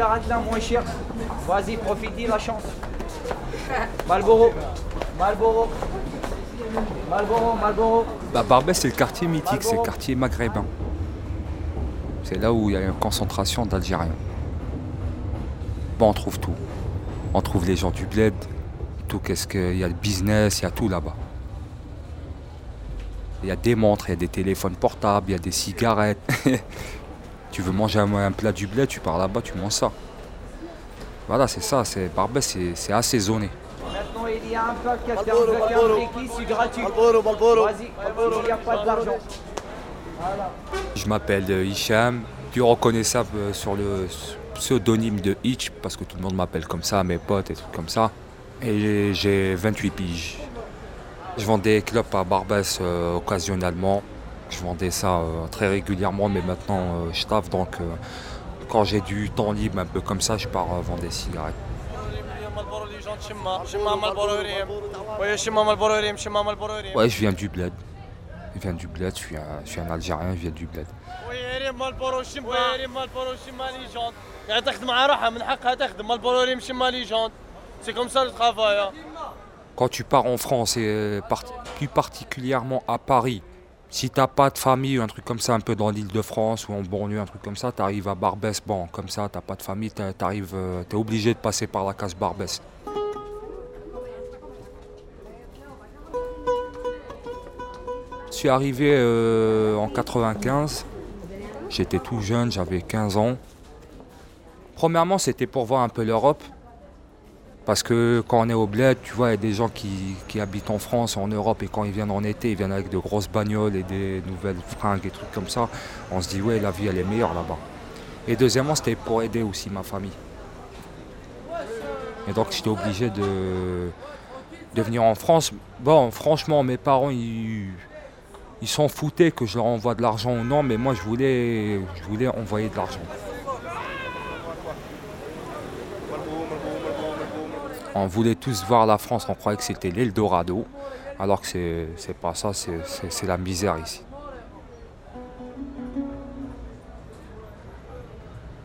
cigarette moins cher. Vas-y, profite la chance. Malboro. Malboro. Malboro, Malboro. Bah, Barbès, c'est le quartier mythique, c'est le quartier maghrébin. C'est là où il y a une concentration d'Algériens. Bon, on trouve tout. On trouve les gens du bled, tout qu'est-ce qu'il y a le business, il y a tout là-bas. Il y a des montres, il y a des téléphones portables, il y a des cigarettes. tu veux manger un, plat du bled, tu pars là-bas, tu manges ça. Voilà, c'est ça, c'est Barbès, c'est assaisonné. Maintenant, il y a un peu quelqu'un veut c'est gratuit. Vas-y, il n'y a pas d'argent. Je m'appelle euh, Hicham, tu reconnais ça euh, sur le pseudonyme de Hitch, parce que tout le monde m'appelle comme ça, mes potes et trucs comme ça. Et j'ai 28 piges. Je vendais des clubs à Barbès euh, occasionnellement. Je vendais ça très régulièrement, mais maintenant je taffe donc quand j'ai du temps libre un peu comme ça, je pars vendre des cigarettes. Ouais, je viens du bled. Je viens du bled, je suis un, je suis un Algérien, je viens du bled. C'est comme ça le travail. Quand tu pars en France, et plus particulièrement à Paris, si t'as pas de famille ou un truc comme ça, un peu dans l'île de France ou en banlieue, un truc comme ça, tu arrives à Barbès, bon, comme ça, t'as pas de famille, tu euh, es obligé de passer par la case Barbès. Je suis arrivé euh, en 95. J'étais tout jeune, j'avais 15 ans. Premièrement, c'était pour voir un peu l'Europe. Parce que quand on est au bled, tu vois, il y a des gens qui, habitent en France, en Europe, et quand ils viennent en été, ils viennent avec de grosses bagnoles et des nouvelles fringues et trucs comme ça. On se dit, ouais, la vie, elle est meilleure là-bas. Et deuxièmement, c'était pour aider aussi ma famille. Et donc, j'étais obligé de, venir en France. Bon, franchement, mes parents, ils ils s'en foutaient que je leur envoie de l'argent ou non, mais moi je voulais, je voulais envoyer de l'argent. On voulait tous voir la France, on croyait que c'était l'Eldorado, alors que c'est pas ça, c'est la misère ici.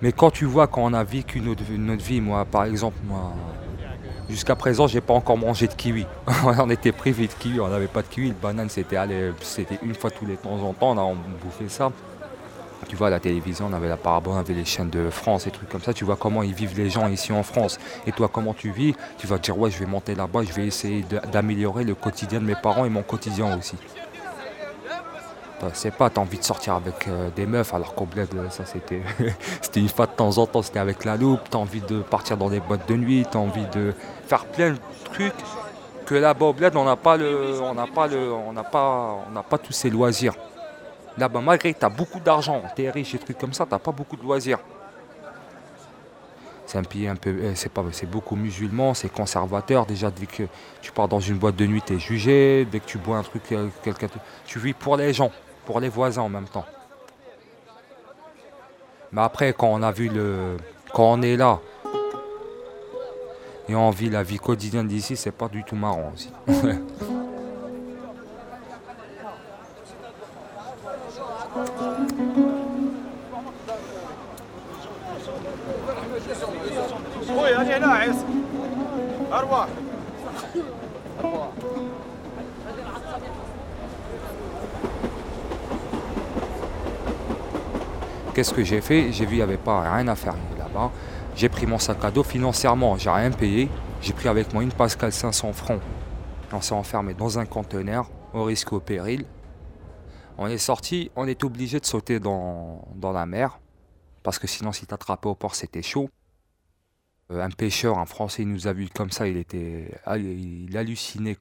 Mais quand tu vois qu'on a vécu notre, vie, moi par exemple, moi, Jusqu'à présent, j'ai pas encore mangé de kiwi. on était privé de kiwi, on n'avait pas de kiwi. Le banane, c'était une fois tous les temps en temps, on bouffait ça. Tu vois, la télévision, on avait la parabole, on avait les chaînes de France et trucs comme ça. Tu vois comment ils vivent les gens ici en France. Et toi, comment tu vis? Tu vas te dire, ouais, je vais monter là-bas, je vais essayer d'améliorer le quotidien de mes parents et mon quotidien aussi. C'est pas, t'as envie de sortir avec euh, des meufs, alors qu'au bled, ça c'était c'était une fois de temps en temps, c'était avec la loupe, t'as envie de partir dans des boîtes de nuit, t'as envie de faire plein de trucs que là-bas au bled, on n'a pas pas pas, on n'a pas tous ces loisirs. Là-bas, malgré que tu as beaucoup d'argent, tu es riche et trucs comme ça, tu pas beaucoup de loisirs. C'est un pays un peu, eh, c'est c'est beaucoup musulman, c'est conservateur. Déjà, dès que tu pars dans une boîte de nuit, tu es jugé. Dès que tu bois un truc, euh, quelqu'un, tu vis pour les gens pour les voisins en même temps. Mais après, quand on a vu le. Quand on est là et on vit la vie quotidienne d'ici, c'est pas du tout marrant aussi. Qu'est-ce que j'ai fait? J'ai vu qu'il n'y avait pas rien à faire là-bas. J'ai pris mon sac à dos financièrement, j'ai rien payé. J'ai pris avec moi une Pascal 500 francs. On s'est enfermé dans un conteneur, au risque au péril. On est sorti, on est obligé de sauter dans, la mer, parce que sinon, si t'attrapais au port, c'était chaud. Euh, un pêcheur, un Français, il nous a vu comme ça, il était, ah, il hallucinait.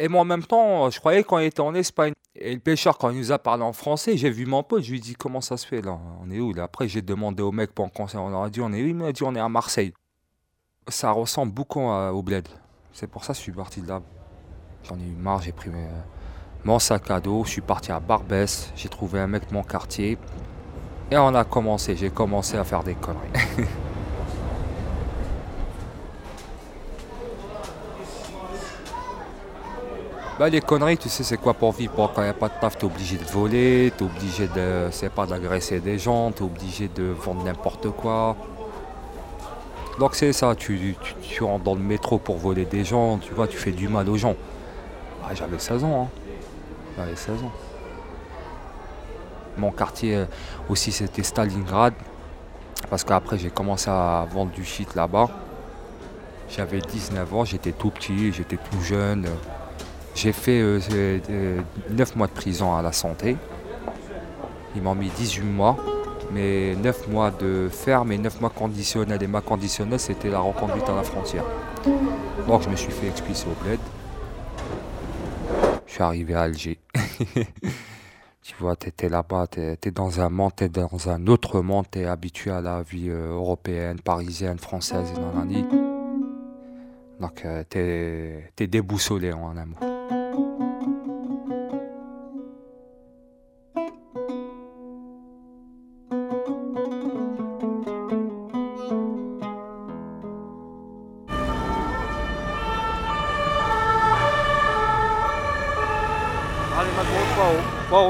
Et moi, en même temps, je croyais qu'on était en Espagne. Et le pêcheur, quand il nous a parlé en français, j'ai vu mon pote, je lui ai dit comment ça se fait là? On est où là? Après, j'ai demandé au mec pendant qu'on on leur a dit on est où Il m'a dit on est à Marseille. Ça ressemble beaucoup au bled. C'est pour ça que je suis parti de là. J'en ai eu marre, j'ai pris mon sac à dos, je suis parti à Barbès, j'ai trouvé un mec de mon quartier. Et on a commencé, j'ai commencé à faire des conneries. Bah, les conneries, tu sais, c'est quoi pour vivre? Quand il n'y a pas de taf, tu es obligé de voler, tu es obligé de, c'est pas d'agresser des gens, tu es obligé de vendre n'importe quoi. Donc c'est ça, tu, rentres dans le métro pour voler des gens, tu vois, tu fais du mal aux gens. Ah, j'avais 16 ans, hein. J'avais 16 ans. Mon quartier euh, aussi c'était Stalingrad. Parce qu'après j'ai commencé à vendre du shit là-bas. J'avais 19 ans, j'étais tout petit, j'étais tout jeune. J'ai fait 9 euh, mois de prison à la santé. Ils m'ont mis 18 mois, mais 9 mois de ferme et 9 mois conditionnels. Et ma conditionnelle, c'était la reconduite à la frontière. Donc je me suis fait expulser au bled. Je suis arrivé à Alger. tu vois, tu étais là-bas, tu es, dans un monde, tu dans un autre monde, tu es habitué à la vie euh, européenne, parisienne, française et. Donc euh, tu es, déboussolé en un mot.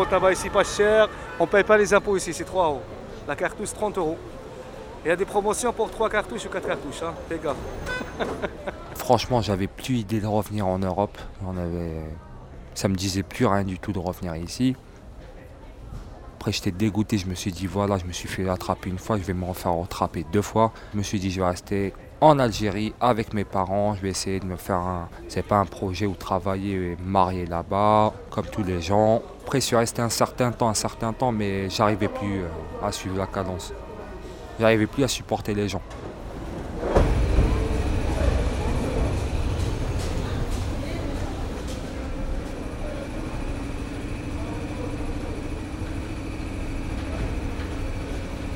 Tabac ici pas cher. On paye pas les impôts ici, c'est 3 euros. La cartouche 30 euros. Il y a des promotions pour 3 cartouches ou 4 cartouches, hein, les gars. Franchement, j'avais plus idée de revenir en Europe. On avait... Ça me disait plus rien du tout de revenir ici. Après, j'étais dégoûté. Je me suis dit, voilà, je me suis fait attraper une fois, je vais me refaire attraper deux fois. Je me suis dit, je vais rester en Algérie avec mes parents. Je vais essayer de me faire un. C'est pas un projet où travailler et marier là-bas, comme tous les gens. Après, je suis resté un certain temps, un certain temps, mais j'arrivais plus euh, à suivre la cadence. J'arrivais plus à supporter les gens.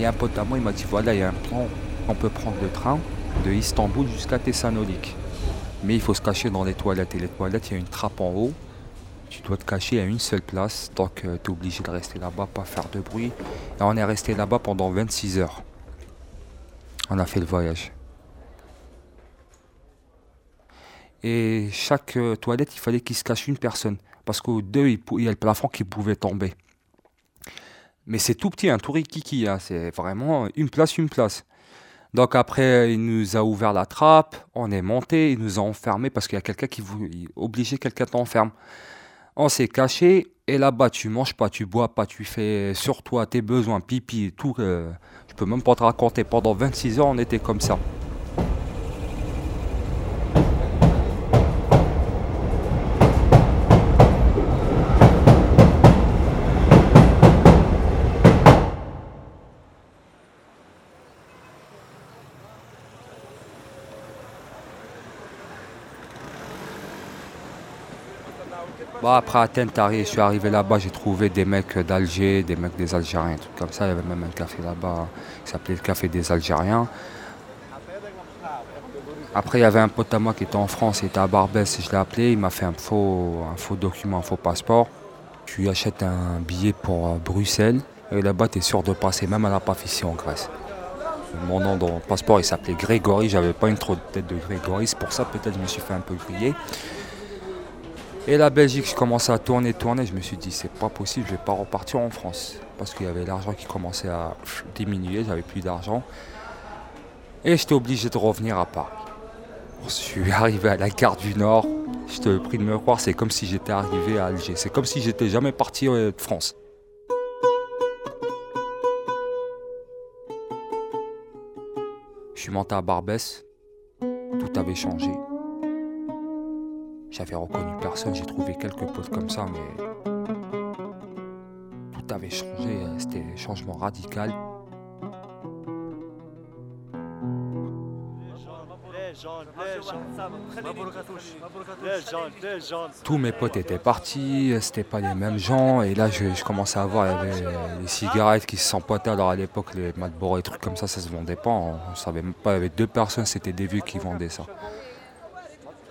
Et un pote à moi, il m'a dit voilà, il y a un plan, on peut prendre le train de Istanbul jusqu'à Thessalonique. Mais il faut se cacher dans les toilettes. Et les toilettes, il y a une trappe en haut. Tu dois te cacher à une seule place. Donc tu es obligé de rester là-bas, pas faire de bruit. Et on est resté là-bas pendant 26 heures. On a fait le voyage. Et chaque euh, toilette, il fallait qu'il se cache une personne. Parce qu'au deux, il, y a le plafond qui pouvait tomber. Mais c'est tout petit, un tour kiki. C'est vraiment une place, une place. Donc après, il nous a ouvert la trappe, on est monté, il nous a enfermés parce qu'il y a quelqu'un qui voulait obliger quelqu'un t'enferme. On s'est caché et là-bas tu manges pas, tu bois pas, tu fais sur toi tes besoins, pipi tout. Euh, je peux même pas te raconter. Pendant 26 heures, on était comme ça. Bah, après Athènes, je suis arrivé là-bas, j'ai trouvé des mecs d'Alger, des mecs des Algériens, trucs comme ça. Il y avait même un café là-bas qui s'appelait le Café des Algériens. Après, il y avait un pote à moi qui était en France, il était à Barbès, je l'ai appelé, il m'a fait un faux, un faux document, un faux passeport. Tu achètes un billet pour euh, Bruxelles, et là-bas, tu es sûr de passer, même à la ici en Grèce. Mon nom dans le passeport, il s'appelait Grégory, j'avais pas une trop de tête de Grégory, c'est pour ça peut-être que je me suis fait un peu griller. Et la Belgique, je commençais à tourner, tourner. Je me suis dit, c'est pas possible, je vais pas repartir en France. Parce qu'il y avait l'argent qui commençait à diminuer, j'avais plus d'argent. Et j'étais obligé de revenir à Paris. Je suis arrivé à la gare du Nord. Je te prie de me croire, c'est comme si j'étais arrivé à Alger. C'est comme si j'étais jamais parti euh, de France. Je suis monté à Barbès. Tout avait changé. J'avais reconnu personne, j'ai trouvé quelques potes comme ça, mais tout avait changé, euh, c'était un changement radical. Tous mes potes étaient partis, c'était pas les mêmes gens, et là je, commençais à voir, les cigarettes qui s'empoitaient. Alors à l'époque, les Marlboro et trucs comme ça, ça se vendait pas, on, on savait même pas, il y avait deux personnes, c'était des vieux qui vendaient ça.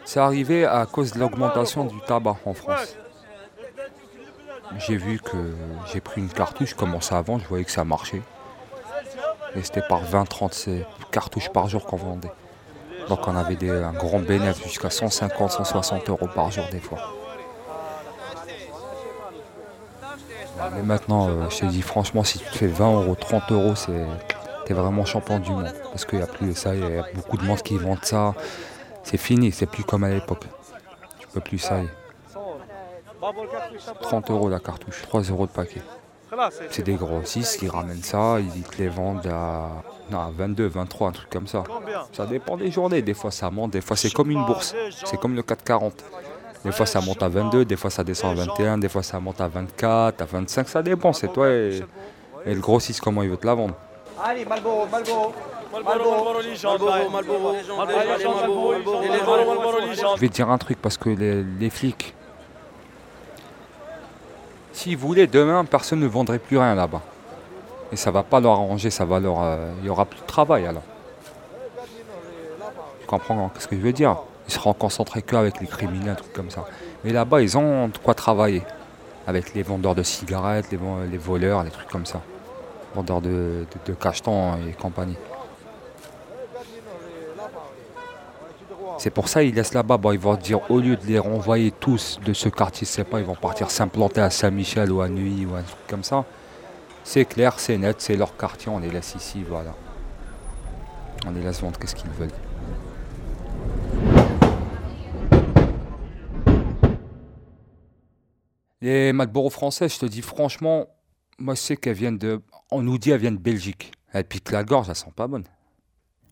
C'est arrivé à cause de l'augmentation du tabac en France. J'ai vu que j'ai pris une cartouche, je commençais avant, je voyais que ça marchait. Et c'était par 20-30 cartouches par jour qu'on vendait. Donc on avait un grand bénéfice jusqu'à 150, 160 euros par jour des fois. Mais maintenant, euh, je te dis franchement, si tu fais 20 euros, 30 euros, t'es vraiment champion du monde. Parce qu'il y a plus ça, il y a beaucoup de monde qui vendent ça. C'est fini, c'est plus comme à l'époque. Tu peux plus ça. 30 euros la cartouche, 3 euros de paquet. C'est des grossistes qui ramènent ça, ils te les vendent à, non, 22, 23, un truc comme ça. Ça dépend des journées, des fois ça monte, des fois c'est comme une bourse, c'est comme le 440. Des fois ça monte à 22, des fois ça descend à 21, des fois ça monte à 24, à 25, ça dépend, c'est toi et, le grossiste comment il veut te la vendre. Allez, Malboro, Malboro. Je vais te dire un truc parce que les, les flics, S'ils voulaient, demain, personne ne vendrait plus rien là-bas. Et ça va pas leur arranger, ça va leur. Euh, il y aura plus de travail alors. Tu comprends ce que je veux dire? Ils seront concentrés qu'avec les criminels, trucs comme ça. Mais là-bas, ils ont de quoi travailler. Avec les vendeurs de cigarettes, les, voleurs, les trucs comme ça. Vendeurs de, de cachetons et compagnie. C'est pour ça qu'ils laissent là-bas. ils vont dire, au lieu de les renvoyer tous de ce quartier, c'est pas, ils vont partir s'implanter à Saint-Michel ou à Nuit ou un truc comme ça. C'est clair, c'est net, c'est leur quartier, on les laisse ici, voilà. On les laisse vendre qu'est-ce qu'ils veulent. Les Malboro français, je te dis franchement, moi je sais qu'elles viennent de. On nous dit qu'elles viennent de Belgique. Elles piquent la gorge, elles sont pas bonnes.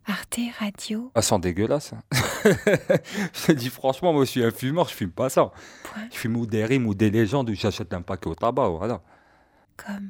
Arte Radio. Ça sent dégueulasse. Hein. je te dis franchement, moi je suis un fumeur, je fume pas ça. Je fume ou des rimes ou des légendes j'achète un paquet au tabac, voilà. Comme